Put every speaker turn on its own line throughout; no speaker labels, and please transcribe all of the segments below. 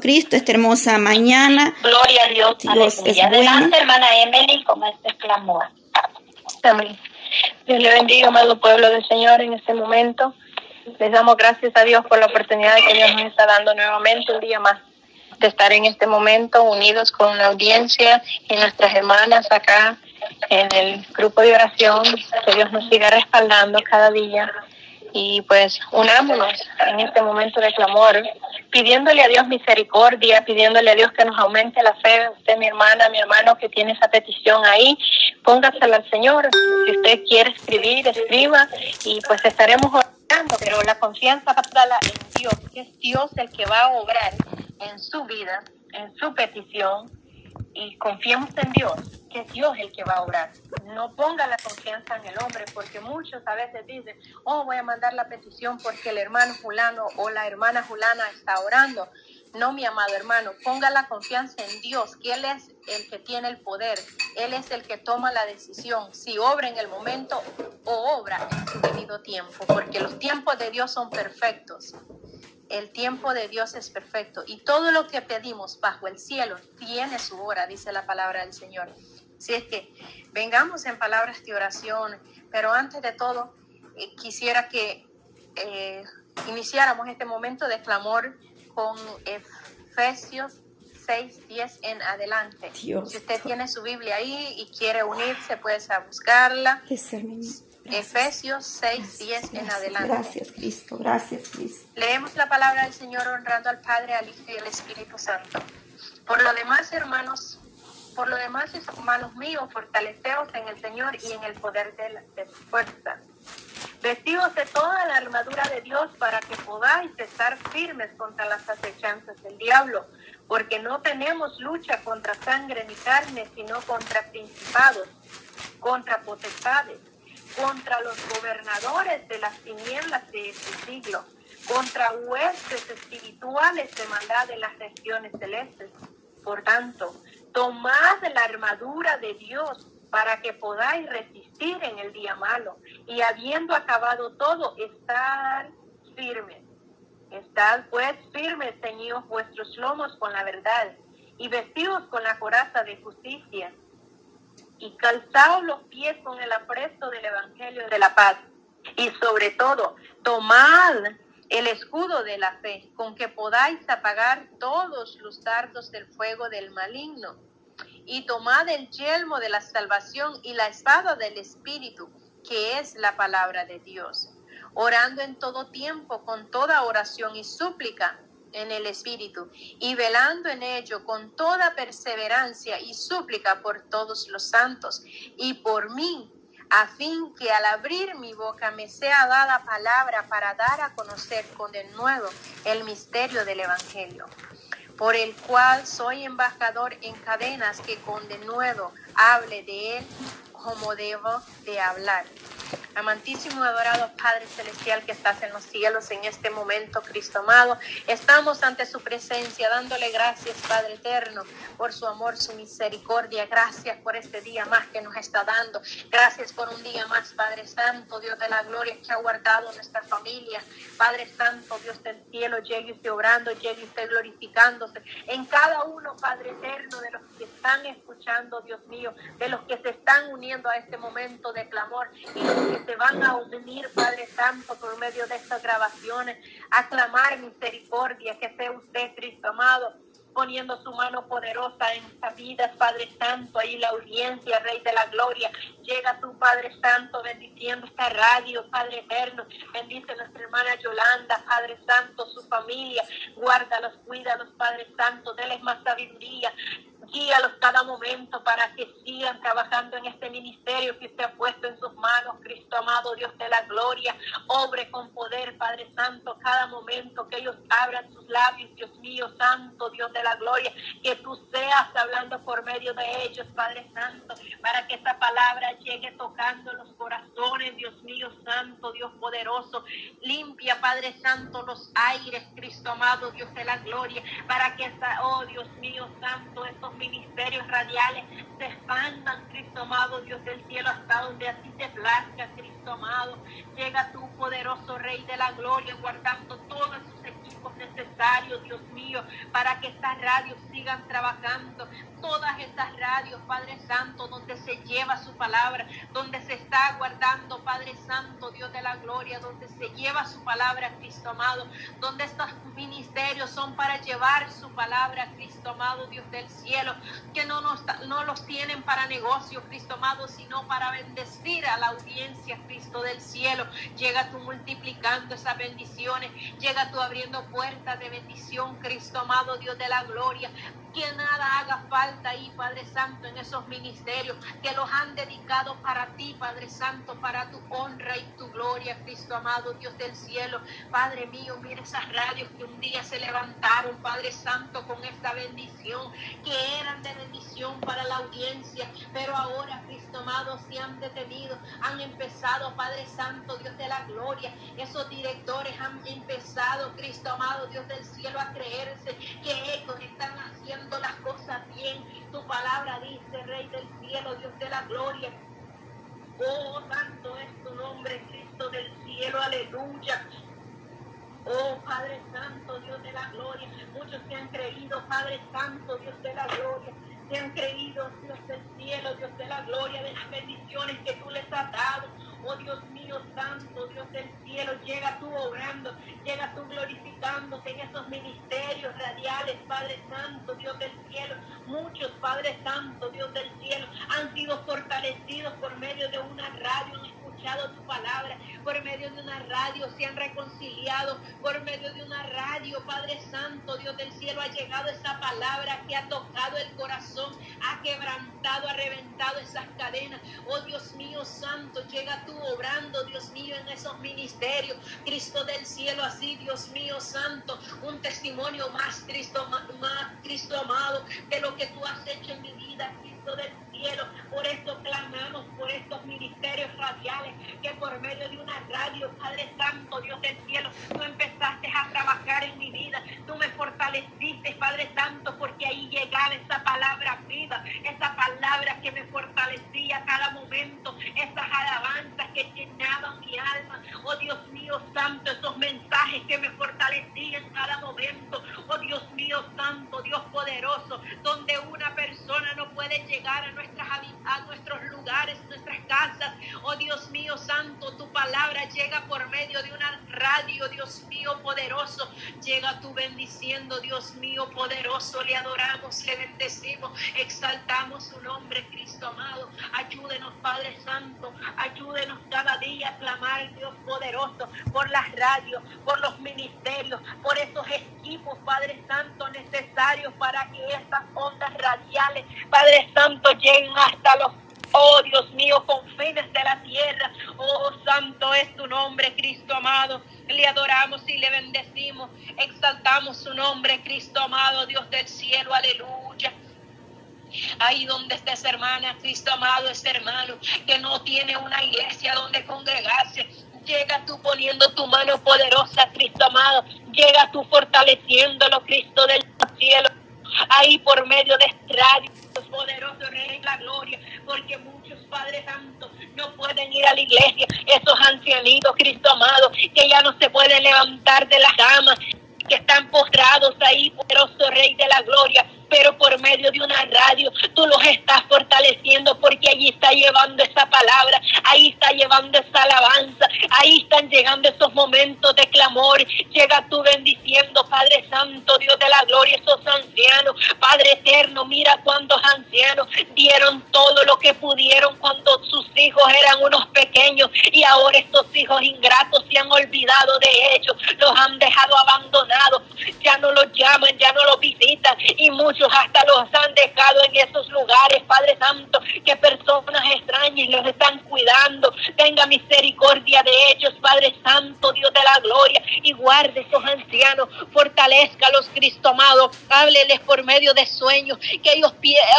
Cristo, esta hermosa mañana.
Gloria a Dios.
Dios es
Aleluya.
bueno.
Adelante, hermana Emily, con este clamor. Amén. Dios le bendiga, amado pueblo del Señor, en este momento. Les damos gracias a Dios por la oportunidad que Dios nos está dando nuevamente un día más de estar en este momento unidos con la audiencia y nuestras hermanas acá en el grupo de oración. Que Dios nos siga respaldando cada día. Y pues unámonos en este momento de clamor, pidiéndole a Dios misericordia, pidiéndole a Dios que nos aumente la fe. Usted, mi hermana, mi hermano, que tiene esa petición ahí, póngasela al Señor. Si usted quiere escribir, escriba y pues estaremos orando, pero la confianza dala en Dios, que es Dios el que va a obrar en su vida, en su petición, y confiemos en Dios, que es Dios el que va a obrar. No ponga la confianza en el hombre, porque muchos a veces dicen, oh, voy a mandar la petición porque el hermano fulano o la hermana fulana está orando. No, mi amado hermano, ponga la confianza en Dios, que Él es el que tiene el poder, Él es el que toma la decisión, si obra en el momento o obra en su debido tiempo, porque los tiempos de Dios son perfectos. El tiempo de Dios es perfecto y todo lo que pedimos bajo el cielo tiene su hora, dice la palabra del Señor. Si es que vengamos en palabras de oración, pero antes de todo eh, quisiera que eh, iniciáramos este momento de clamor con Efesios 6, 10 en adelante.
Dios.
Si usted tiene su Biblia ahí y quiere unirse, puede buscarla.
Jesús, hermano. Gracias.
Efesios 6, 10 en
Gracias,
adelante.
Gracias, Cristo. Gracias, Cristo.
Leemos la palabra del Señor honrando al Padre, al Hijo y al Espíritu Santo. Por lo demás, hermanos, por lo demás, hermanos míos, fortaleceos en el Señor y en el poder de, la, de su fuerza. Vestidos de toda la armadura de Dios para que podáis estar firmes contra las acechanzas del diablo, porque no tenemos lucha contra sangre ni carne, sino contra principados, contra potestades, contra los gobernadores de las tinieblas de este siglo, contra huestes espirituales de maldad de las regiones celestes. Por tanto, tomad la armadura de Dios para que podáis resistir en el día malo y habiendo acabado todo, estar firmes. Estad pues firmes, ceñidos vuestros lomos con la verdad y vestidos con la coraza de justicia y calzaos los pies con el apresto del Evangelio de la paz. Y sobre todo, tomad el escudo de la fe, con que podáis apagar todos los dardos del fuego del maligno. Y tomad el yelmo de la salvación y la espada del Espíritu, que es la palabra de Dios, orando en todo tiempo con toda oración y súplica en el Espíritu, y velando en ello con toda perseverancia y súplica por todos los santos y por mí, a fin que al abrir mi boca me sea dada palabra para dar a conocer con de nuevo el misterio del Evangelio, por el cual soy embajador en cadenas que con de nuevo hable de él como debo de hablar. Amantísimo adorado Padre Celestial que estás en los cielos en este momento, Cristo amado, estamos ante su presencia dándole gracias, Padre eterno, por su amor, su misericordia. Gracias por este día más que nos está dando. Gracias por un día más, Padre Santo, Dios de la gloria que ha guardado nuestra familia. Padre Santo, Dios del cielo, llegue usted obrando, llegue usted glorificándose en cada uno, Padre eterno, de los que están escuchando, Dios mío, de los que se están uniendo a este momento de clamor y los que se van a unir, Padre Santo, por medio de estas grabaciones, a clamar misericordia, que sea usted, Cristo amado, poniendo su mano poderosa en estas vidas, Padre Santo, ahí la audiencia, Rey de la Gloria, llega tu Padre Santo bendiciendo esta radio, Padre Eterno, bendice a nuestra hermana Yolanda, Padre Santo, su familia, guárdalos, cuídalos, Padre Santo, déles más sabiduría, guíalos cada momento para que sigan trabajando en este ministerio que usted ha puesto en sus manos, Cristo amado, Dios de la gloria, obre con poder, Padre Santo, cada momento que ellos abran sus labios, Dios mío, Santo, Dios de la gloria, que tú seas hablando por medio de ellos, Padre Santo, para que esa palabra llegue tocando los corazones, Dios mío, Santo, Dios poderoso, limpia, Padre Santo, los aires, Cristo amado, Dios de la gloria, para que esa, oh Dios mío, Santo, estos ministerios radiales se expandan, Cristo amado, Dios del cielo, hasta donde a ti te plazca, Cristo amado. Llega tu poderoso Rey de la gloria, guardando todos sus equipos necesarios, Dios mío, para que estas radios sigan trabajando. Todas estas radios, Padre Santo, donde se lleva su palabra, donde se está guardando, Padre Santo, Dios de la gloria, donde se lleva su palabra, Cristo amado, donde estos ministerios son para llevar su palabra, Cristo amado, Dios del cielo, que no, nos, no los tienen para negocio, Cristo amado, sino para bendecir a la audiencia, Cristo del cielo. Llega tú multiplicando esas bendiciones, llega tú abriendo puertas de bendición, Cristo amado, Dios de la gloria que nada haga falta ahí, Padre Santo, en esos ministerios que los han dedicado para ti, Padre Santo, para tu honra y tu gloria, Cristo amado, Dios del cielo. Padre mío, mira esas radios que un día se levantaron, Padre Santo, con esta bendición, que eran de bendición para la audiencia, pero ahora, Cristo amado, se han detenido, han empezado, Padre Santo, Dios de la gloria. Esos directores han empezado, Cristo amado, Dios del cielo, a creerse que ellos están haciendo las cosas bien. Tu palabra dice, Rey del cielo, Dios de la gloria. Oh, santo es tu nombre, Cristo del cielo, aleluya. Oh Padre Santo, Dios de la gloria. Muchos se han creído, Padre Santo, Dios de la gloria. Se han creído, Dios del cielo, Dios de la gloria, de las bendiciones que tú les has dado. Oh Dios mío santo, Dios del cielo, llega tú obrando, llega tú glorificándote en esos ministerios radiales, Padre Santo, Dios del cielo. Muchos, Padre Santo, Dios del cielo, han sido fortalecidos por medio de una radio, tu palabra, por medio de una radio se han reconciliado, por medio de una radio, Padre Santo, Dios del cielo, ha llegado esa palabra que ha tocado el corazón, ha quebrantado, ha reventado esas cadenas. Oh Dios mío santo, llega tú obrando, Dios mío, en esos ministerios. Cristo del cielo, así, Dios mío santo, un testimonio más, Cristo, más, Cristo amado, de lo que tú has hecho en mi vida, Cristo del. Por esto clamamos por estos ministerios radiales, que por medio de una radio, Padre Santo, Dios del cielo, tú empezaste a trabajar en mi vida, tú me fortaleciste, Padre Santo, porque ahí llegaba esa palabra viva, esa palabra que me fortalecía cada momento, esas alabanzas que llenaban mi alma, oh Dios mío santo, esos mensajes que me fortalecían cada momento, oh Dios mío santo, Dios poderoso, donde una persona no puede llegar a, nuestras, nuestros lugares, nuestras casas, oh Dios mío santo, tu palabra llega por medio de una radio, Dios mío poderoso, llega tu bendiciendo, Dios mío poderoso, le adoramos, le bendecimos, exaltamos su nombre, Cristo amado, ayúdenos Padre Santo, ayúdenos cada día a clamar, Dios poderoso, por las radios, por los ministerios, por esos equipos, Padre Santo, necesarios para que estas ondas radiales, Padre Santo, lleguen hasta los Oh Dios mío, confines de la tierra. Oh Santo es tu nombre, Cristo amado. Le adoramos y le bendecimos. Exaltamos su nombre, Cristo amado, Dios del cielo. Aleluya. Ahí donde estés, hermana, Cristo amado, este hermano que no tiene una iglesia donde congregarse. Llega tú poniendo tu mano poderosa, Cristo amado. Llega tú fortaleciéndolo, Cristo del cielo. Ahí por medio de radio, poderoso Rey de la Gloria, porque muchos Padres Santos no pueden ir a la iglesia. Esos ancianitos, Cristo amado, que ya no se pueden levantar de la cama, que están postrados ahí, poderoso Rey de la Gloria pero por medio de una radio tú los estás fortaleciendo porque allí está llevando esa palabra, ahí está llevando esa alabanza, ahí están llegando esos momentos de clamor, llega tú bendiciendo, Padre Santo, Dios de la gloria, esos ancianos, Padre eterno, mira cuántos ancianos dieron todo lo que pudieron cuando sus hijos eran unos pequeños y ahora estos hijos ingratos se han olvidado de ellos, los han dejado abandonados, ya no los llaman, ya no los visitan y muchos hasta los han dejado en esos lugares, Padre Santo, que personas extrañas los están cuidando. Tenga misericordia de ellos, Padre Santo, Dios de la gloria, y guarde esos ancianos, fortalezcalos, Cristo amado, hábleles por medio de sueños, que ellos,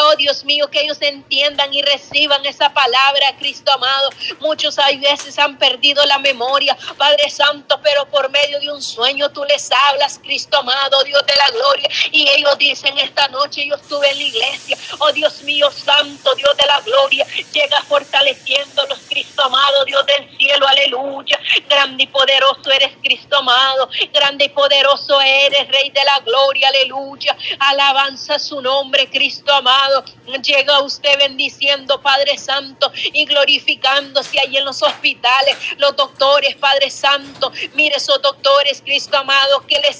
oh Dios mío, que ellos entiendan y reciban esa palabra, Cristo amado. Muchos hay veces han perdido la memoria, Padre Santo, pero por medio de un sueño tú les hablas, Cristo amado, Dios de la gloria, y ellos dicen esta noche yo estuve en la iglesia. Oh Dios mío, santo Dios de la gloria, llega fortaleciendo bendiciéndolos, Cristo amado, Dios del cielo, aleluya. Grande y poderoso eres, Cristo amado. Grande y poderoso eres, Rey de la gloria, aleluya. Alabanza su nombre, Cristo amado. Llega usted bendiciendo, Padre Santo, y glorificándose ahí en los hospitales, los doctores, Padre Santo. Mire esos doctores, Cristo amado, que le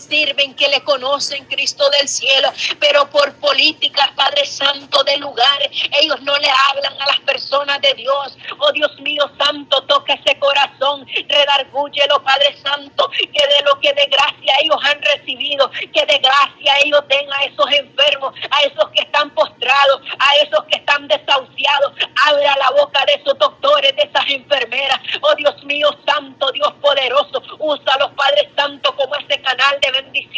sirven, que le conocen, Cristo del cielo, pero por políticas, Padre Santo, de lugares, ellos no le hablan a las personas de Dios. Oh Dios mío Santo, toca ese corazón, redargúyelo, Padre Santo, que de lo que de gracia ellos han recibido, que de gracia ellos den a esos enfermos, a esos que están postrados, a esos que están desahuciados. Abra la boca de esos doctores, de esas enfermeras. Oh Dios mío Santo, Dios poderoso, usa a los Padres Santos como ese canal de bendición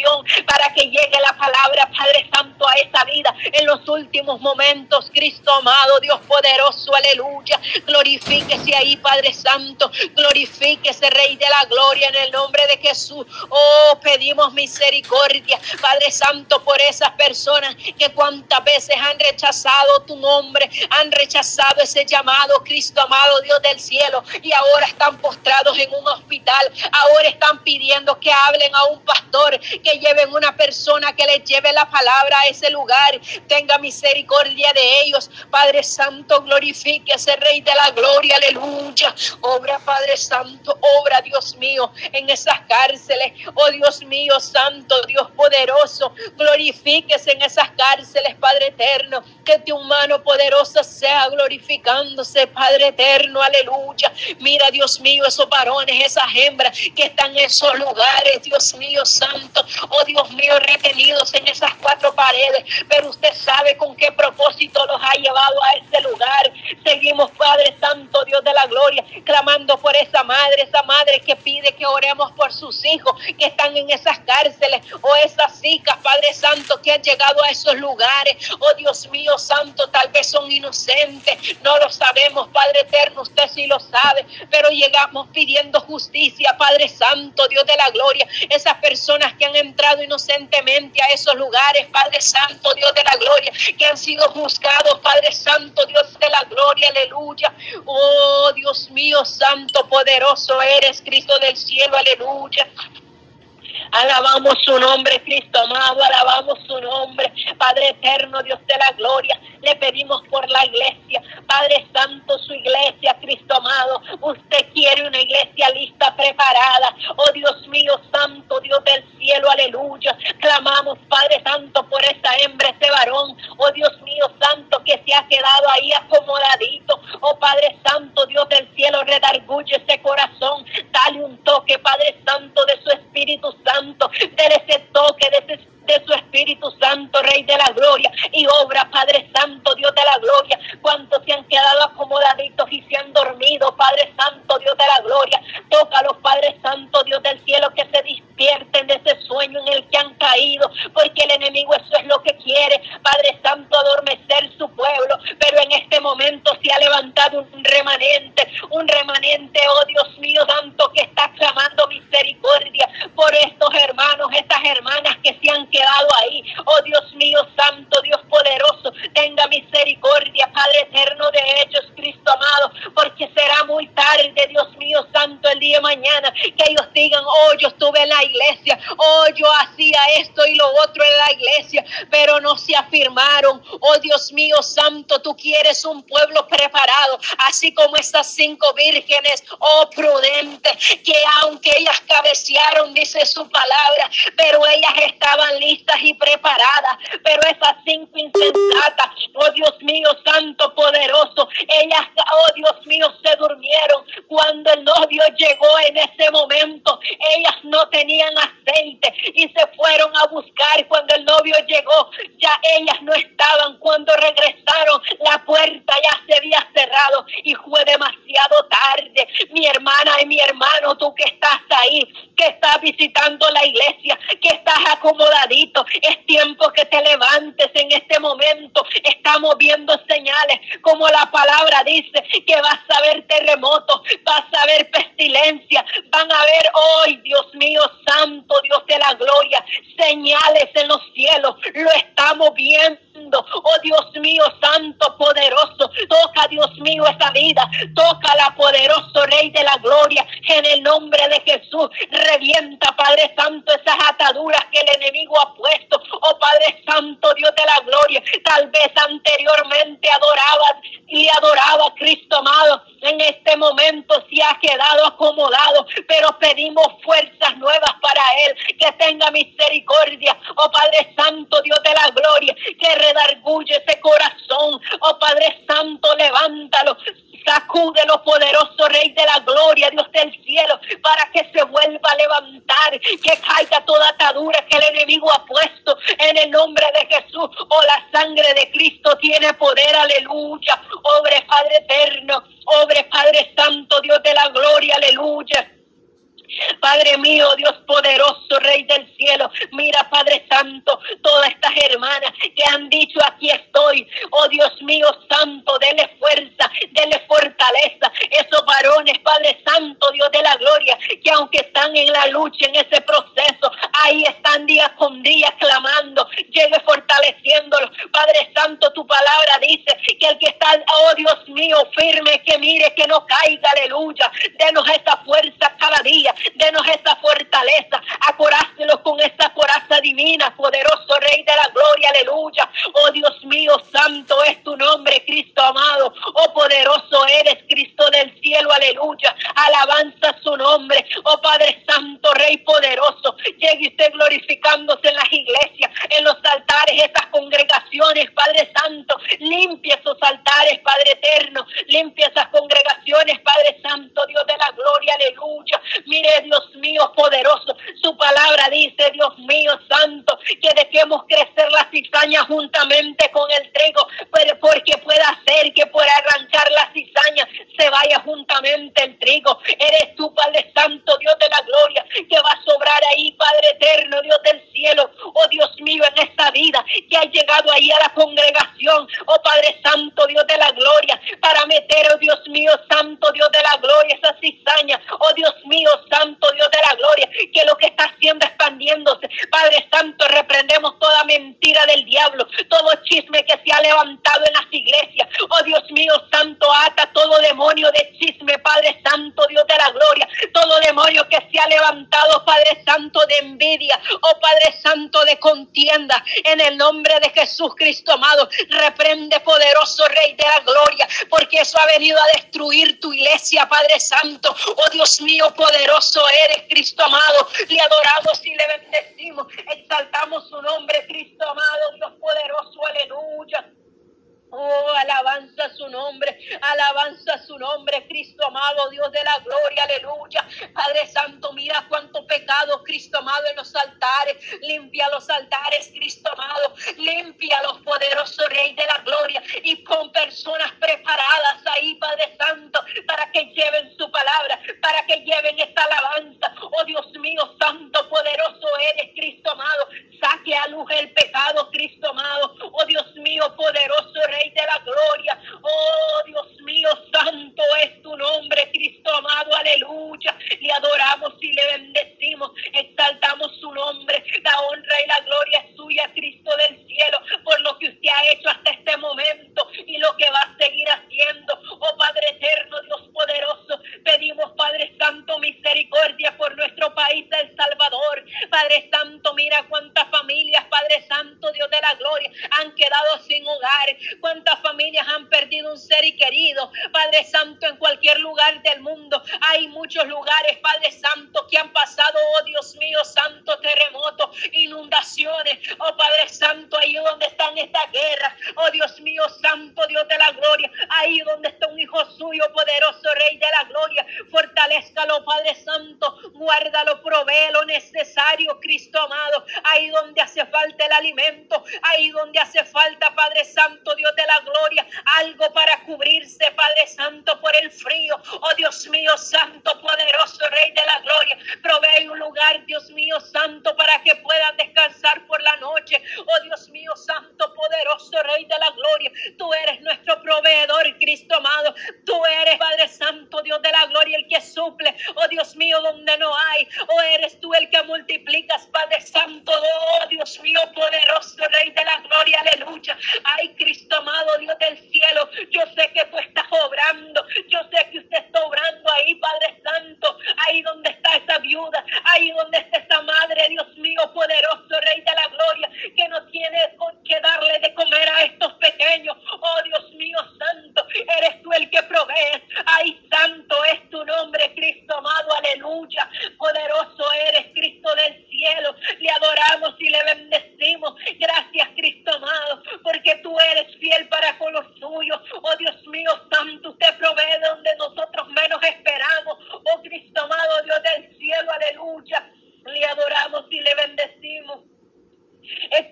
para que llegue la palabra, Padre Santo, a esa vida en los últimos momentos. Cristo amado, Dios poderoso, aleluya. Glorifíquese ahí, Padre Santo. Glorifíquese, Rey de la gloria, en el nombre de Jesús. Oh, pedimos misericordia, Padre Santo, por esas personas que cuantas veces han rechazado tu nombre, han rechazado ese llamado, Cristo amado, Dios del cielo, y ahora están postrados en un hospital. Ahora están pidiendo que hablen a un pastor, que lleven una persona que les lleve la palabra a ese lugar. Tenga misericordia de ellos. Padre Santo, glorifique a ese Rey de la gloria. Aleluya. Obra, Padre Santo, obra, Dios mío, en esas cárceles. Oh Dios mío, Santo, Dios poderoso. Glorifíquese en esas cárceles, Padre eterno. Que tu mano poderosa sea glorificándose, Padre eterno. Aleluya. Mira, Dios mío, esos varones, esas hembras que están en esos lugares, Dios mío, Santo. Oh Dios mío, retenidos en esas cuatro paredes. Pero usted sabe con qué propósito los ha llevado a ese lugar. Seguimos, Padre Santo, Dios de la gloria, clamando por esa madre, esa madre que pide que oremos por sus hijos que están en esas cárceles o esas hijas, Padre Santo, que han llegado a esos lugares. Oh Dios mío, Santo, tal vez son inocentes, no lo sabemos, Padre eterno, usted sí lo sabe, pero llegamos pidiendo justicia, Padre Santo, Dios de la gloria, esas personas que han entrado inocentemente a esos lugares, Padre Santo, Dios de la gloria, que han sido juzgados, Padre Santo, Dios de la gloria, aleluya. Oh Dios mío, Santo, poderoso eres, Cristo del cielo, aleluya. Alabamos su nombre, Cristo amado, alabamos su nombre, Padre eterno, Dios de la gloria. Le pedimos por la iglesia, Padre Santo, su iglesia, Cristo amado. Usted quiere una iglesia lista, preparada. Oh Dios mío, Santo, Dios del cielo, aleluya. Clamamos, Padre Santo, por esa hembra, ese varón. Oh Dios mío, Santo, que se ha quedado ahí acomodadito. Oh Padre Santo, Dios del cielo, redarguye ese corazón. Dale un toque, Padre Santo, de su Espíritu Santo. Dele ese toque de de su Espíritu Santo, Rey de la Gloria, y obra, Padre Santo, Dios de la Gloria. Cuantos se han quedado acomodaditos y se han dormido, Padre Santo, Dios de la Gloria. Tócalos, Padre Santo, Dios del cielo, que se despierten de ese sueño en el que han caído, porque el enemigo eso es lo que quiere, Padre Santo, adormecer su pueblo. Pero en este momento se ha levantado un remanente, un remanente, oh Dios mío, Santo, que está clamando misericordia por estos hermanos, estas hermanas que se han quedado ahí. Oh Dios mío, Santo, Dios poderoso, tenga misericordia, Padre eterno de ellos, Cristo amado, porque será muy tarde, Dios mío, Santo, el día de mañana, que ellos digan, oh, yo estuve en la iglesia, oh, yo hacía esto y lo otro en la iglesia, pero no se afirmaron. Oh Dios mío, Santo, tú quieres un pueblo preparado, así como esas cinco vírgenes, oh prudente, que aunque ellas cabecearon, dice su palabra, oh Dios mío, se durmieron cuando el novio llegó en ese momento, ellas no tenían aceite y se fueron a buscar cuando el novio llegó, ya ellas no estaban cuando regresaron, la puerta ya se había cerrado y fue demasiado tarde. Mi hermana y mi hermano, tú que estás ahí, que estás visitando la iglesia, que estás acomodadito, es tiempo que te levantes en este momento. Estamos viendo señales, como la palabra dice, que vas a ver terremotos, vas a ver pestilencia, van a ver hoy, Dios mío, santo Dios de la gloria, señales en los cielos, lo estamos viendo. Oh Dios mío, santo, poderoso. Toca, Dios mío, esa vida. Toca la poderoso Rey de la Gloria. En el nombre de Jesús. Revienta, Padre Santo, esas ataduras que el enemigo ha puesto. Oh Padre Santo, Dios de la Gloria. Tal vez anteriormente adorabas y adoraba a Cristo amado. En este momento se ha quedado acomodado. Pero pedimos fuerzas nuevas para Él. Que tenga misericordia. Oh Padre Santo, Dios de la Gloria. Que redarguye ese corazón. Oh Padre Santo, levántalo. Sacúdelo, poderoso Rey de la Gloria, Dios del cielo, para que se vuelva a levantar, que caiga toda atadura que el enemigo ha puesto en el nombre de Jesús. Oh, la sangre de Cristo tiene poder, aleluya. Obre Padre eterno, obre Padre Santo, Dios de la Gloria, aleluya. Padre mío, Dios poderoso, Rey del cielo, mira Padre Santo, todas estas hermanas que han dicho aquí estoy, oh Dios mío Santo, dele fuerza, dele fortaleza, esos varones, Padre Santo, Dios de la gloria, que aunque están en la lucha, en ese proceso, ahí están día con día clamando, llegue fortaleciéndolos, Padre Santo, tu palabra dice que el que está, oh Dios mío, firme, que mire, que no caiga, aleluya, denos esa fuerza cada día, denos esa fortaleza, acorácelos con esa coraza divina, poderoso Rey de la gloria, aleluya. Oh Dios mío, santo es tu nombre, Cristo amado. Oh poderoso eres, Cristo del cielo, aleluya. Alabanza su nombre. Oh Padre Santo, Rey poderoso. Llegue glorificándose en las iglesias, en los altares, esas congregaciones, Padre Santo. Limpia esos altares, Padre eterno. Limpia esas congregaciones, Padre Santo, Dios de la gloria, aleluya. Dios mío poderoso. Su palabra dice, Dios mío santo, que dejemos crecer la cizaña juntamente con el trigo, pero porque pueda ser que por arrancar la cizaña se vaya juntamente el trigo. Eres tú, Padre Santo, Dios de la gloria, que va a sobrar ahí, Padre eterno, Dios del cielo. Oh Dios mío, en esta vida que ha llegado ahí a la congregación. Oh Padre Santo, Dios de la gloria, para meter, oh Dios mío, Santo, Dios de la gloria, esa cizaña. Oh Dios mío, Santo Dios de la gloria, que lo que está haciendo expandiéndose. Padre Santo, reprendemos toda mentira del diablo, todo chisme que se ha levantado en las iglesias. Oh Dios mío, Santo, ata todo demonio de chisme, Padre Santo, Dios de la gloria, todo demonio que se ha levantado, Padre Santo, de envidia, oh Padre Santo, de contienda, en el nombre de Jesús Cristo amado, reprende poderoso Rey de la gloria, porque eso ha venido a destruir tu iglesia, Padre Santo, oh Dios mío, poderoso eres, Cristo amado. Le adoramos y le bendecimos. Exaltamos su nombre, Cristo amado, Dios poderoso, aleluya. Oh, alabanza su nombre, alabanza su nombre, Cristo amado, Dios de la gloria, aleluya. Padre Santo, mira cuánto pecado, Cristo amado, en los altares. Limpia los altares, Cristo amado. Limpia los poderosos Rey de la gloria. Y con personas preparadas ahí, Padre Santo, para que lleven su palabra, para que lleven esta alabanza. Oh Dios mío, Santo, poderoso eres, Cristo amado. Saque a luz el pecado, Cristo amado. Oh Dios mío, poderoso Rey de la gloria. Oh Dios mío, santo es tu nombre, Cristo amado, aleluya. Le adoramos y le bendecimos, exaltamos su nombre. La honra y la gloria es suya, Cristo del cielo, por lo que usted ha hecho hasta este momento y lo que va a seguir haciendo. Oh Padre eterno, Dios poderoso, pedimos Padre Santo misericordia por nuestro país, El Salvador. Padre Santo, mira cuántas familias, Padre Santo, Dios de la gloria, han quedado sin hogar cuántas familias han perdido un ser y querido. Padre Santo, en cualquier lugar del mundo hay muchos lugares, Padre Santo, que han pasado, oh Dios mío, santo terremoto, inundaciones. Oh Padre Santo, ahí donde están estas guerras. Oh Dios mío, santo Dios de la gloria. Ahí donde está un hijo suyo, poderoso Rey de la gloria. Fortalezcalo, Padre Santo. Guárdalo, provee lo necesario, Cristo amado. Ahí donde hace falta el alimento. Ahí donde hace falta, Padre Santo, Dios de la gloria, algo para cubrirse, Padre Santo, por el frío. Oh Dios mío, Santo, poderoso Rey de la gloria, provee un lugar, Dios mío, Santo, para que puedan descansar por la noche. Oh Dios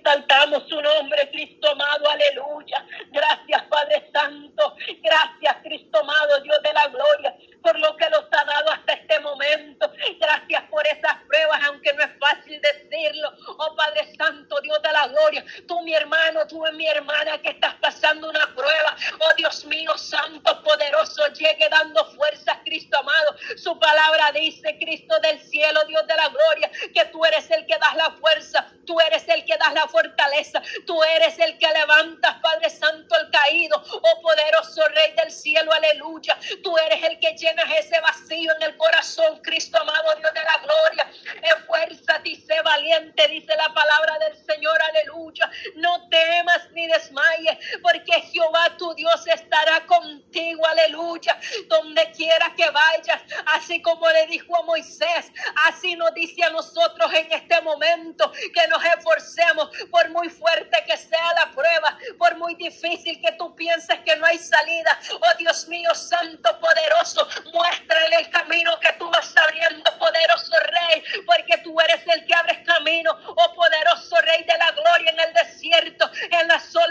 exaltamos su nombre, Cristo amado, aleluya. Gracias, Padre Santo. Gracias, Cristo amado, Dios de la gloria, por lo que nos ha dado hasta este momento. Gracias por esas pruebas, aunque no es fácil decirlo. Oh, Padre Santo, Dios de la gloria, tú, mi hermano, tú, mi hermana, que estás pasando una prueba. Oh, Dios mío, Santo, poderoso, llegue dando fuerzas Cristo amado. Su palabra dice, Cristo del cielo, Dios de la gloria, que tú eres el que das la fuerza, tú eres el que das la fortaleza, tú eres el que levantas, Padre Santo, el caído, oh poderoso Rey del cielo, aleluya. Tú eres el que llenas ese vacío en el corazón, Cristo amado, Dios de la gloria. Esfuérzate y sé valiente, dice la palabra del Señor, aleluya. No temas ni desmayes, porque Jehová tu Dios estará contigo, aleluya. Donde quiera que vayas, así como le dijo a Moisés, así nos dice a nosotros en este momento que nos esforcemos, por muy fuerte que sea la prueba, por muy difícil que tú pienses que no hay salida, oh Dios mío, Santo Poderoso, muéstrale el camino que tú vas abriendo, poderoso Rey, porque tú eres el que abres camino, oh poderoso Rey de la gloria en el desierto, en la zona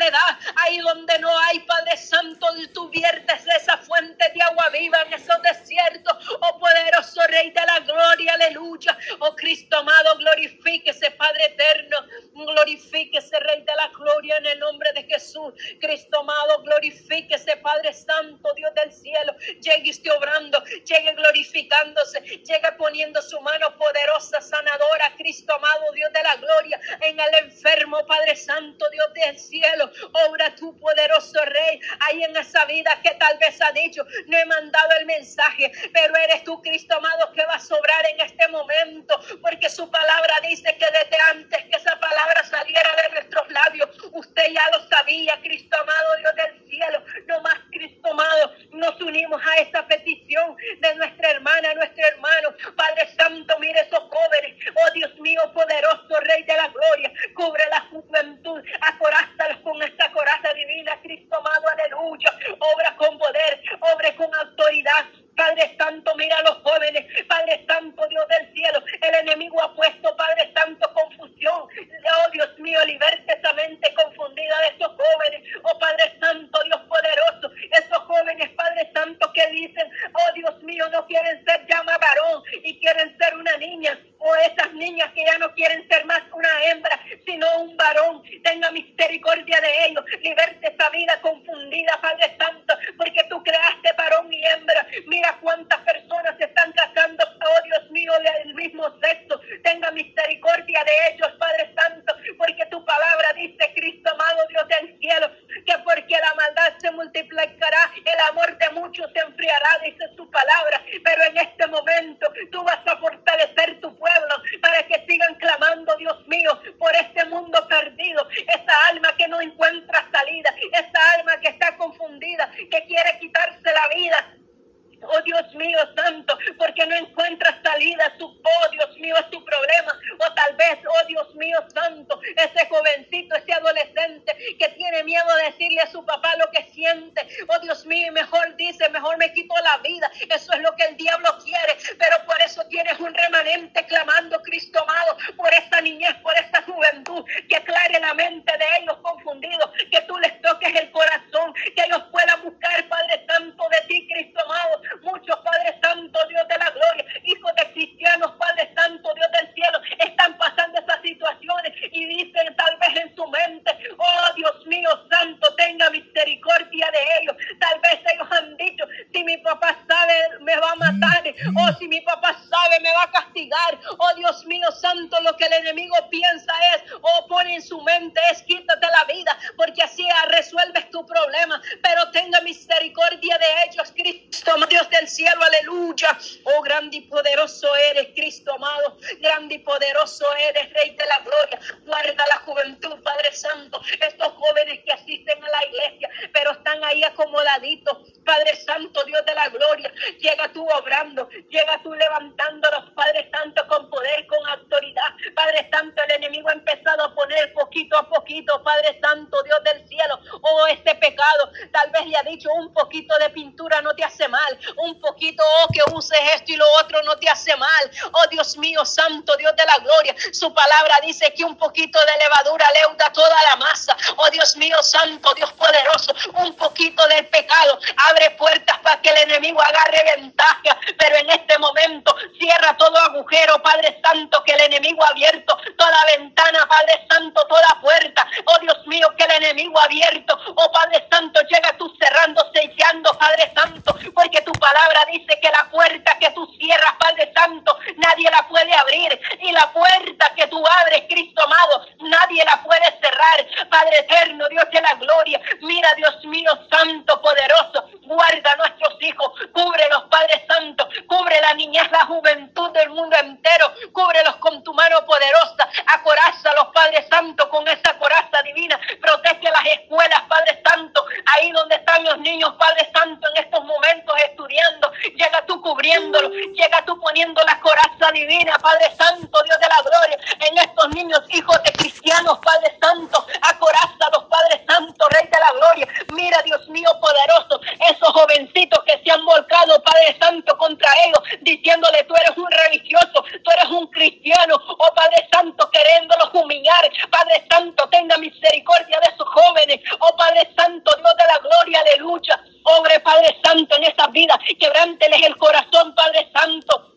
Su palabra dice que un poquito de levadura leuda toda la masa. Oh Dios mío, santo, Dios poderoso, un poquito del pecado abre puertas para que el enemigo agarre ventaja. Pero en este momento cierra todo agujero, Padre Santo, que el enemigo ha abierto toda ventana, Padre Santo, toda puerta. Oh Dios mío, que el enemigo ha abierto. Oh Padre Santo, llega tú cerrando, sellando, Padre Santo, porque tu palabra dice que la puerta que tú cierras, Padre Santo, nadie la puede abrir. Y la puerta que tú abres, Cristo amado, nadie la puede cerrar. Padre eterno, Dios de la gloria. Mira, Dios mío, Santo, poderoso. Guarda nuestros hijos. Cubre los Padres Santos. Cubre la niñez, la juventud del mundo entero. Cúbrelos con tu mano poderosa. Acoraza a los Padres Santos con esa coraza divina. Protege las escuelas, Padre Santo. Ahí donde están los niños, Padre Santo, en estos momentos estudiando. Llega tú cubriéndolo. Llega tú poniendo la coraza divina, Padre Santo, Dios de la gloria. En estos niños, hijos de cristianos, Padre Santo. Acoraza a los Padres Santos, Rey de la gloria. Mira, Dios mío poderoso, esos jovencitos que se han Padre Santo, contra ellos, diciéndole, tú eres un religioso, tú eres un cristiano, oh Padre Santo, queriéndolos humillar. Padre Santo, tenga misericordia de esos jóvenes, oh Padre Santo, Dios de la gloria, aleluya. Obre, Padre Santo, en esa vida, quebránteles el corazón, Padre Santo.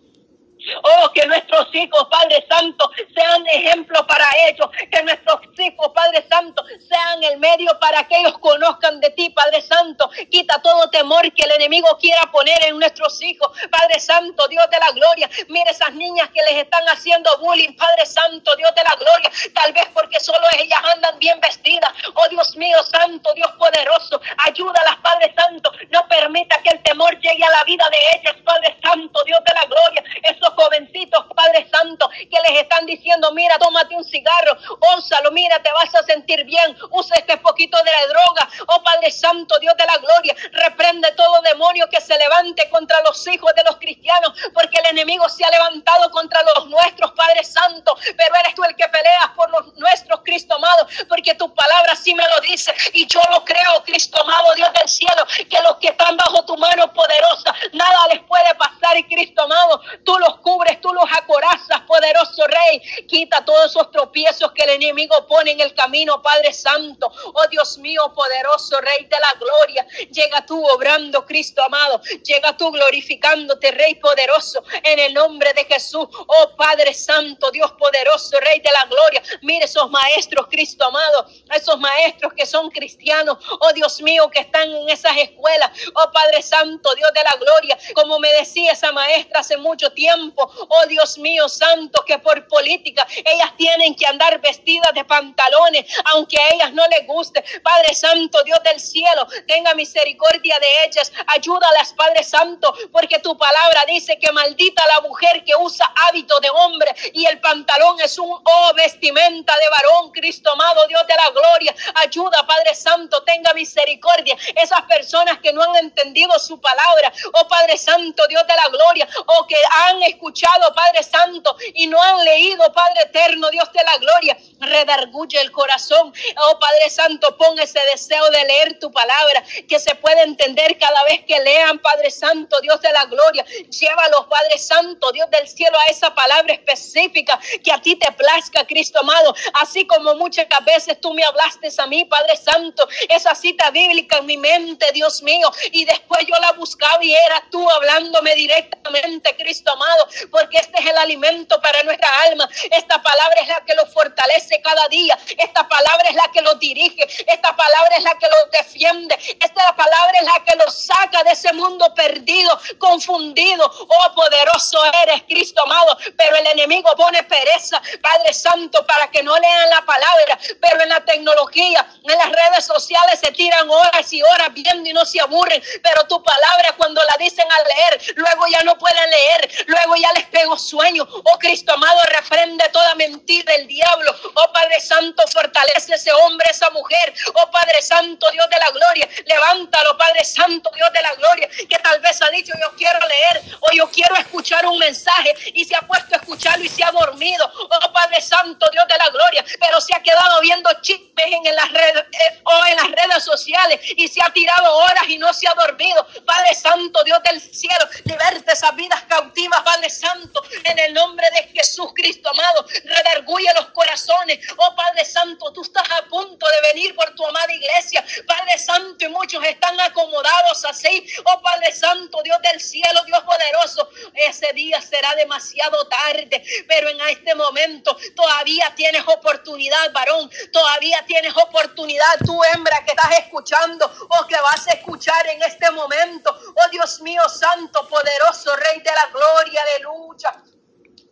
Hijos, Padre Santo, sean ejemplo para ellos. Que nuestros hijos, Padre Santo, sean el medio para que ellos conozcan de ti, Padre Santo. Quita todo temor que el enemigo quiera poner en nuestros hijos. Padre Santo, Dios de la gloria. Mire esas niñas que les están haciendo bullying, Padre Santo, Dios de la gloria. Tal vez porque solo ellas andan bien vestidas. Oh Dios mío, Santo, Dios poderoso. Ayúdalas, Padre Santo. No permita que el temor llegue a la vida de ellas, Padre Santo, Dios de la gloria. Esos jovencitos, Padre Santo, que les están diciendo, mira, tómate un cigarro, ónsalo, mira, te vas a sentir bien, usa este poquito de la droga. Oh Padre Santo, Dios de la gloria, reprende todo demonio que se levante contra los hijos de los cristianos, porque el enemigo se ha levantado contra los nuestros, Padre Santo, pero eres tú el que peleas por los nuestros, Cristo amado, porque tu palabra sí me lo dice, y yo lo creo, Cristo amado, Dios del cielo, que los que están bajo tu mano poderosa, nada les puede pasar, y Cristo amado, tú los cubres, tú los acorazas, poderoso Rey. Quita todos esos tropiezos que el enemigo pone en el camino, Padre Santo. Oh Dios mío, poderoso Rey de la gloria. Llega tú obrando, Cristo amado. Llega tú glorificándote, Rey poderoso, en el nombre de Jesús. Oh Padre Santo, Dios poderoso, Rey de la gloria. Mire esos maestros, Cristo amado. Esos maestros que son cristianos. Oh Dios mío, que están en esas escuelas. Oh Padre Santo, Dios de la gloria. Como me decía esa maestra hace mucho tiempo oh Dios mío santo, que por política ellas tienen que andar vestidas de pantalones, aunque a ellas no les guste. Padre Santo, Dios del cielo, tenga misericordia de ellas, ayúdalas, Padre Santo, porque tu palabra dice que maldita la mujer que usa hábito de hombre y el pantalón es un oh vestimenta de varón, Cristo amado, Dios de la gloria. Ayuda, Padre Santo, tenga misericordia. Esas personas que no han entendido su palabra, oh Padre Santo, Dios de la gloria, o que han escuchado, Padre Santo, y no han leído, Padre Eterno, Dios de la gloria, redarguye el corazón. Oh Padre Santo, pon ese deseo de leer tu palabra, que se pueda entender cada vez que lean, Padre Santo, Dios de la gloria. Llévalos, Padre Santo, Dios del cielo, a esa palabra específica que a ti te plazca, Cristo amado. Así como muchas veces tú me hablaste a mí, Padre Santo, esa cita bíblica en mi mente, Dios mío, y después yo la buscaba y era tú hablándome directamente, Cristo amado, porque este es el alimento para nuestra alma. Esta palabra es la que lo fortalece cada día. Esta palabra es la que lo dirige. Esta palabra es la que lo defiende. Esta palabra es la que lo saca de ese mundo perdido, confundido. Oh, poderoso eres, Cristo amado. Pero el enemigo pone pereza, Padre Santo, para que no lean la palabra. Pero en la tecnología, en las redes sociales se tiran horas y horas viendo y no se aburren. Pero tu palabra, cuando la dicen a leer, luego ya no pueden leer. Luego ya les pego sueño. Oh Cristo amado, reprende toda mentira del diablo. Oh Padre Santo, fortalece ese hombre, esa mujer. Oh Padre Santo, Dios de la gloria. Levántalo, Padre Santo, Dios de la gloria. Que tal vez ha dicho, yo quiero leer o yo quiero escuchar un mensaje y se ha puesto a escucharlo y se ha dormido. Oh Padre Santo, Dios de la gloria. Pero se ha quedado viendo chismes en las redes eh, o en las redes sociales y se ha tirado horas y no se ha dormido. Padre Santo, Dios del cielo, liberte esas vidas cautivas, Padre Santo, en el nombre de Jesús Cristo, amado. Redarguye los corazones. Oh Padre Santo, tú estás a punto de venir por tu amada iglesia. Padre Santo, y muchos están acomodados así. Oh Padre Santo, Dios del cielo, Dios poderoso. Ese día será demasiado tarde, pero en este momento todavía tienes oportunidad, varón. Todavía tienes oportunidad, tú hembra que estás escuchando o que vas a escuchar en este momento. Oh Dios mío, santo, poderoso, Rey de la gloria, aleluya.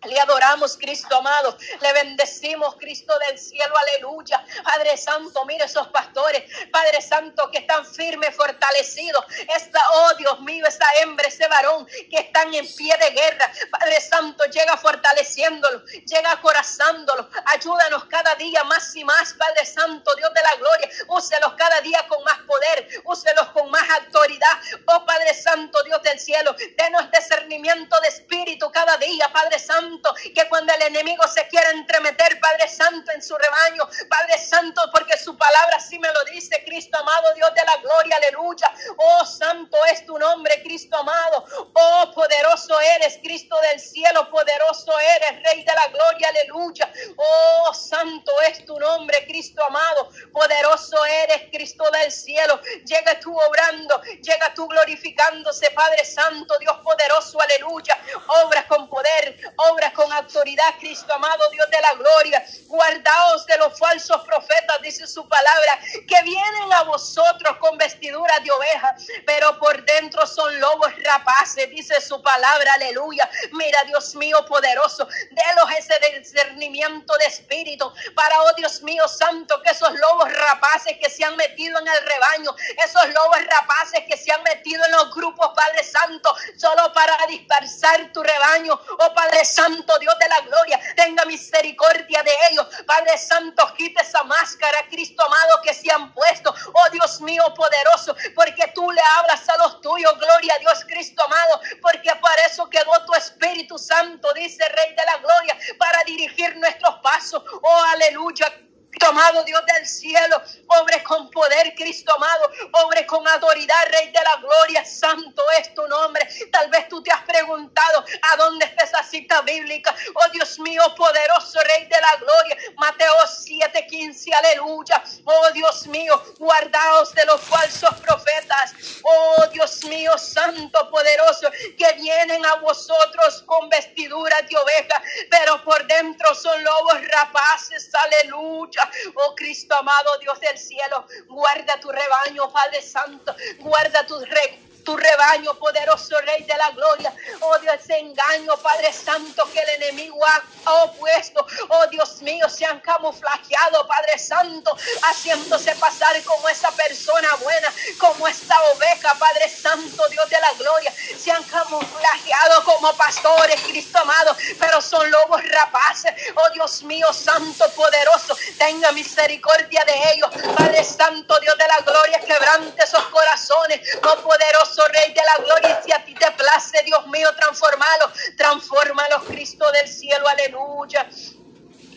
Le adoramos, Cristo amado. Le bendecimos, Cristo del cielo. Aleluya. Padre Santo, mire esos pastores. Padre Santo, que están firmes, fortalecidos. Esta, oh Dios mío, esa hembra, ese varón que están en pie de guerra. Padre Santo, llega fortaleciéndolo. Llega acorazándolo. Ayúdanos cada día más y más, Padre Santo, Dios de la gloria. Úselos cada día con más poder. Úselos con más autoridad. Oh Padre Santo, Dios del cielo. Denos discernimiento de espíritu cada día, Padre Santo que cuando el enemigo se quiera entremeter, Padre Santo, en su rebaño, Padre Santo, porque su palabra así me lo dice, Cristo amado, Dios de la gloria, aleluya. Oh, santo es tu nombre, Cristo amado. Oh, poderoso eres, Cristo del cielo, poderoso eres, Rey de la gloria, aleluya. Oh, santo es tu nombre, Cristo amado, poderoso eres, Cristo del cielo. Llega tú obrando, llega tú glorificándose, Padre Santo, Dios poderoso, aleluya. Obras con poder, obras con autoridad, Cristo amado, Dios de la gloria. Guardaos de los falsos profetas, dice su palabra, que vienen a vosotros con vestiduras de oveja, pero por dentro son lobos rapaces, dice su palabra, aleluya. Mira, Dios mío poderoso, delos ese discernimiento de espíritu para, oh Dios mío santo, que esos lobos rapaces que se han metido en el rebaño, esos lobos rapaces que se han metido en los grupos, Padre Santo, solo para dispersar tu rebaño, oh Padre Santo Santo, Dios de la gloria, tenga misericordia de ellos. Padre Santo, quite esa máscara, Cristo amado, que se han puesto. Oh Dios mío poderoso, porque tú le hablas a los tuyos. Gloria a Dios, Cristo amado, porque para eso quedó tu Espíritu Santo, dice Rey de la Gloria, para dirigir nuestros pasos. Oh, aleluya. Cristo amado, Dios del cielo, obre con poder, Cristo amado, obre con autoridad, Rey de la gloria, santo es tu nombre. Tal vez tú te has preguntado a dónde está esa cita bíblica. Oh Dios mío, poderoso Rey de la gloria, Mateo 7:15, aleluya. Oh Dios mío, guardaos de los falsos profetas. Oh Dios mío, santo, poderoso, que vienen a vosotros con vestiduras de oveja, pero por dentro son lobos rapaces, aleluya. Oh Cristo amado, Dios del cielo, guarda tu rebaño, Padre Santo, guarda tu rebaño tu rebaño, poderoso Rey de la gloria. Oh Dios, ese engaño, Padre Santo, que el enemigo ha opuesto. Oh Dios mío, se han camuflajeado, Padre Santo, haciéndose pasar como esa persona buena, como esta oveja, Padre Santo, Dios de la gloria. Se han camuflajeado como pastores, Cristo amado, pero son lobos rapaces. Oh Dios mío, Santo, poderoso, tenga misericordia de ellos. Padre Santo, Dios de la gloria, quebrante esos corazones, oh poderoso Rey de la gloria. si a ti te place, Dios mío, transformalo. Transfórmalo, Cristo del cielo. Aleluya.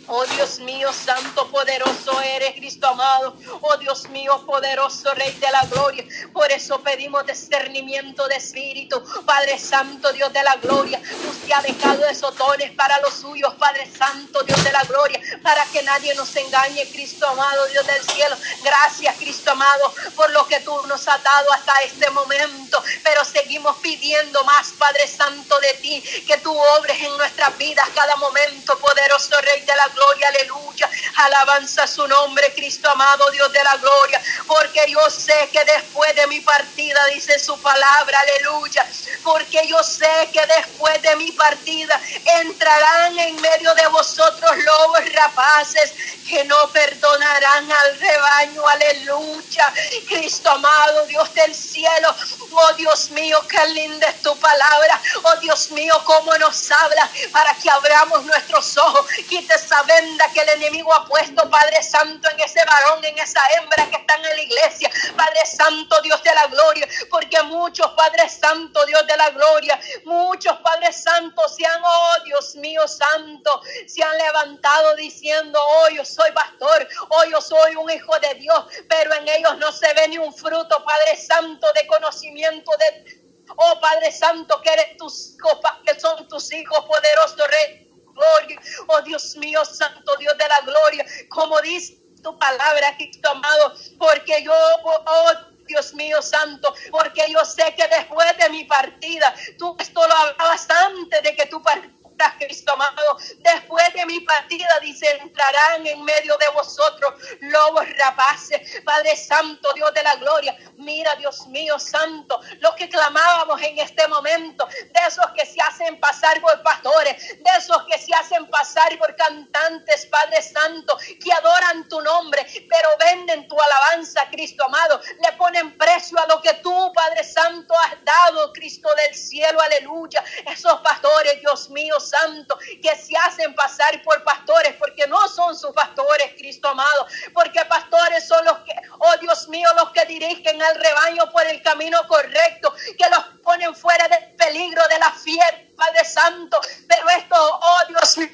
Oh Dios mío, santo, poderoso eres, Cristo amado. Oh Dios mío, poderoso Rey de la gloria. Por eso pedimos discernimiento de espíritu. Padre Santo, Dios de la gloria. Usted ha dejado esos dones para los suyos, Padre Santo, Dios de la gloria. Para que nadie nos engañe, Cristo amado, Dios del cielo. Gracias, Cristo amado, por lo que tú nos has dado hasta este momento. Pero seguimos pidiendo más, Padre Santo, de ti. Que tú obres en nuestras vidas cada momento, poderoso Rey de la gloria gloria, aleluya. Alabanza su nombre, Cristo amado, Dios de la gloria. Porque yo sé que después de mi partida, dice su palabra, aleluya. Porque yo sé que después de mi partida entrarán en medio de vosotros lobos rapaces que no perdonarán al rebaño, aleluya. Cristo amado, Dios del cielo, oh Dios mío, qué linda es tu palabra. Oh Dios mío, cómo nos habla para que abramos nuestros ojos. Quite esa venda que el enemigo ha puesto, Padre Santo, en ese varón, en esa hembra que están en la iglesia. Padre Santo, Dios de la gloria, porque muchos, Padre Santo, Dios de la gloria, muchos, Padre Santo, se han, oh Dios mío santo, se han levantado diciendo, oh yo soy pastor, oh yo soy un hijo de Dios, pero en ellos no se ve ni un fruto, Padre Santo, de conocimiento de Oh Padre Santo, que eres tus hijos, que son tus hijos poderosos, Rey. Gloria. Oh Dios mío, Santo Dios de la gloria, como dice tu palabra, Cristo amado, porque yo, oh, Dios mío santo, porque yo sé que después de mi partida, tú esto lo hablabas antes de que tú partieras Cristo amado. Después de mi partida, dice, entrarán en medio de vosotros lobos rapaces. Padre Santo, Dios de la gloria. Mira, Dios mío, Santo, lo que clamábamos en este momento, de esos que se hacen pasar por pastores, de esos que se hacen pasar por cantantes, Padre Santo, que adoran tu nombre, pero venden tu alabanza, Cristo amado. Le ponen precio a lo que tú, Padre Santo, has dado, Cristo del cielo, aleluya. Esos pastores, Dios mío, Santo, que se hacen pasar por pastores, porque no son sus pastores, Cristo amado, porque pastores son los que, oh Dios mío, los que dirigen al rebaño por el camino correcto, que los ponen fuera del peligro de la fiesta, Padre Santo, pero esto, oh Dios mío,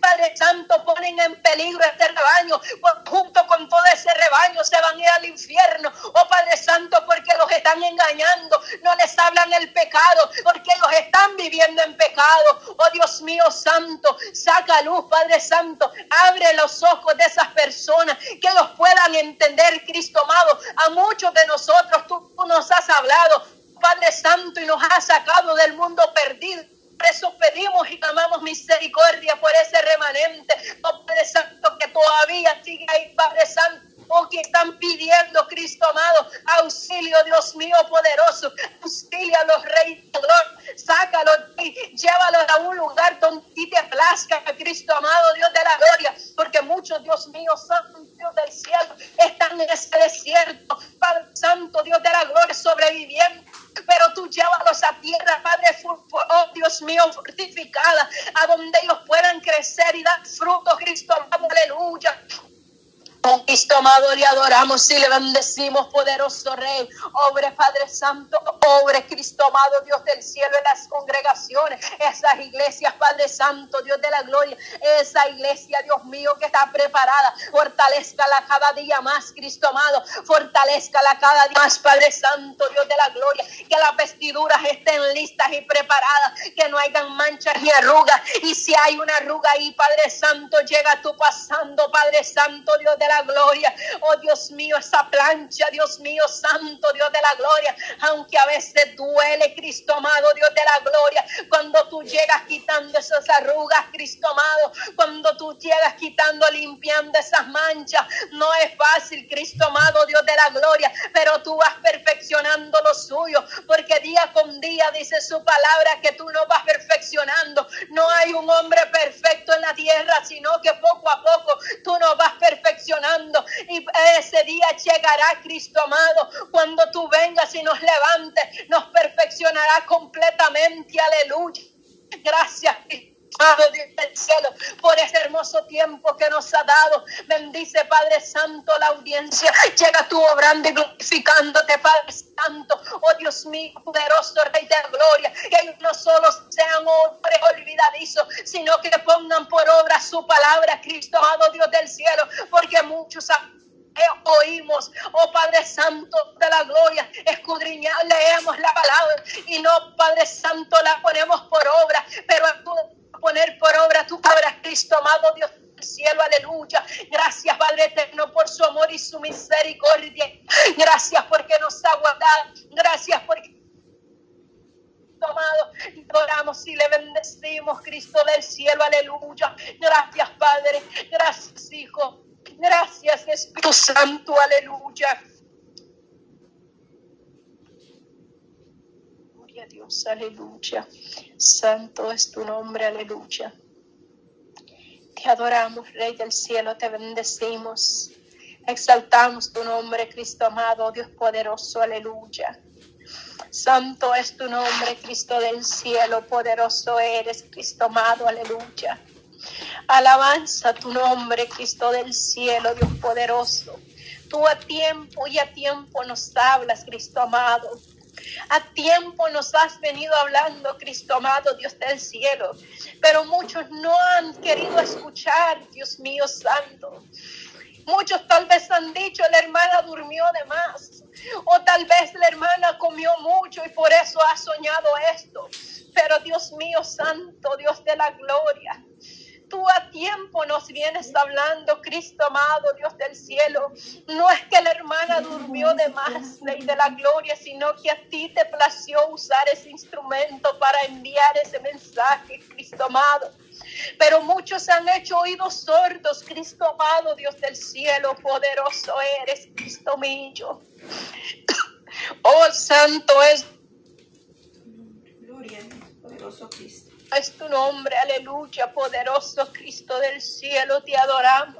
Padre Santo, ponen en peligro este rebaño, pues, junto con todo ese rebaño se van a ir al infierno. Oh Padre Santo, porque los están engañando, no les hablan el pecado, porque ellos están viviendo en pecado. Oh Dios mío Santo, saca luz, Padre Santo, abre los ojos de esas personas, que los puedan entender, Cristo amado. A muchos de nosotros tú nos has hablado, Padre Santo, y nos has sacado del mundo perdido por eso pedimos y clamamos misericordia por ese remanente, oh Padre Santo, que todavía sigue ahí, Padre Santo. Oh, que están pidiendo, Cristo amado, auxilio, Dios mío poderoso, auxilio a los reyes de gloria, sácalo y llévalo a un lugar donde te plazca, Cristo amado, Dios de la gloria, porque muchos, Dios mío, santo Dios del cielo, están en ese desierto, Padre Santo, Dios de la gloria, sobreviviendo pero tú llévalos a tierra, Padre, oh Dios mío, fortificada, a donde ellos puedan crecer y dar fruto, Cristo, aleluya. Con Cristo amado le adoramos y le bendecimos, poderoso Rey. Obre, Padre Santo, obre, Cristo amado, Dios del cielo, en las congregaciones, esas iglesias, Padre Santo, Dios de la gloria, esa iglesia, Dios mío, que está preparada. Fortalezcala cada día más, Cristo amado. Fortalezcala cada día más, Padre Santo, Dios de la gloria. Que las vestiduras estén listas y preparadas, que no hayan manchas ni arrugas. Y si hay una arruga ahí, Padre Santo, llega tú pasando, Padre Santo, Dios de la gloria. Oh Dios mío, esa plancha, Dios mío, santo Dios de la gloria. Aunque a veces duele, Cristo amado, Dios de la gloria. Cuando tú llegas quitando esas arrugas, Cristo amado. Cuando tú llegas quitando, limpiando esas manchas. No es fácil, Cristo amado, Dios de la gloria. Pero tú vas perfeccionando lo suyo. Porque día con día dice su palabra que tú no vas perfeccionando. No hay un hombre perfecto en la tierra, sino que poco a poco tú no vas y ese día llegará Cristo amado. Cuando tú vengas y nos levantes, nos perfeccionará completamente. Aleluya. Gracias, Padre del cielo, por ese hermoso tiempo que nos ha dado. Bendice, Padre Santo, la audiencia. Llega tú obrando y glorificándote, Padre Santo. Oh Dios mío, poderoso Rey de gloria. Que no solo sean hombres olvidadizos, sino que pongan por obra su palabra, Cristo amado Dios del cielo. Porque muchos oímos, oh Padre Santo de la gloria, escudriñar, leemos la palabra y no, Padre Santo, la ponemos por obra, pero tú poner por obra tu palabra, Cristo amado Dios del cielo, aleluya. Gracias, Padre eterno, por su amor y su misericordia. Gracias porque nos ha guardado. Gracias porque amado, adoramos y le bendecimos, Cristo del cielo, aleluya. Gracias, Padre. Gracias, Hijo. Gracias, Espíritu Santo, aleluya. Gloria a Dios, aleluya. Santo es tu nombre, aleluya. Te adoramos, Rey del cielo, te bendecimos. Exaltamos tu nombre, Cristo amado, Dios poderoso, aleluya. Santo es tu nombre, Cristo del cielo, poderoso eres, Cristo amado, aleluya. Alabanza tu nombre, Cristo del cielo, Dios poderoso. Tú a tiempo y a tiempo nos hablas, Cristo amado. A tiempo nos has venido hablando, Cristo amado, Dios del cielo. Pero muchos no han querido escuchar, Dios mío santo. Muchos tal vez han dicho, la hermana durmió de más. O tal vez la hermana comió mucho y por eso ha soñado esto. Pero Dios mío santo, Dios de la gloria tú a tiempo nos vienes hablando, Cristo amado, Dios del cielo. No es que la hermana durmió de más, Ley de la gloria, sino que a ti te plació usar ese instrumento para enviar ese mensaje, Cristo amado. Pero muchos han hecho oídos sordos, Cristo amado, Dios del cielo, poderoso eres, Cristo mío. Oh, santo es.
Gloria, poderoso Cristo.
Es tu nombre, aleluya, poderoso Cristo del cielo, te adoramos.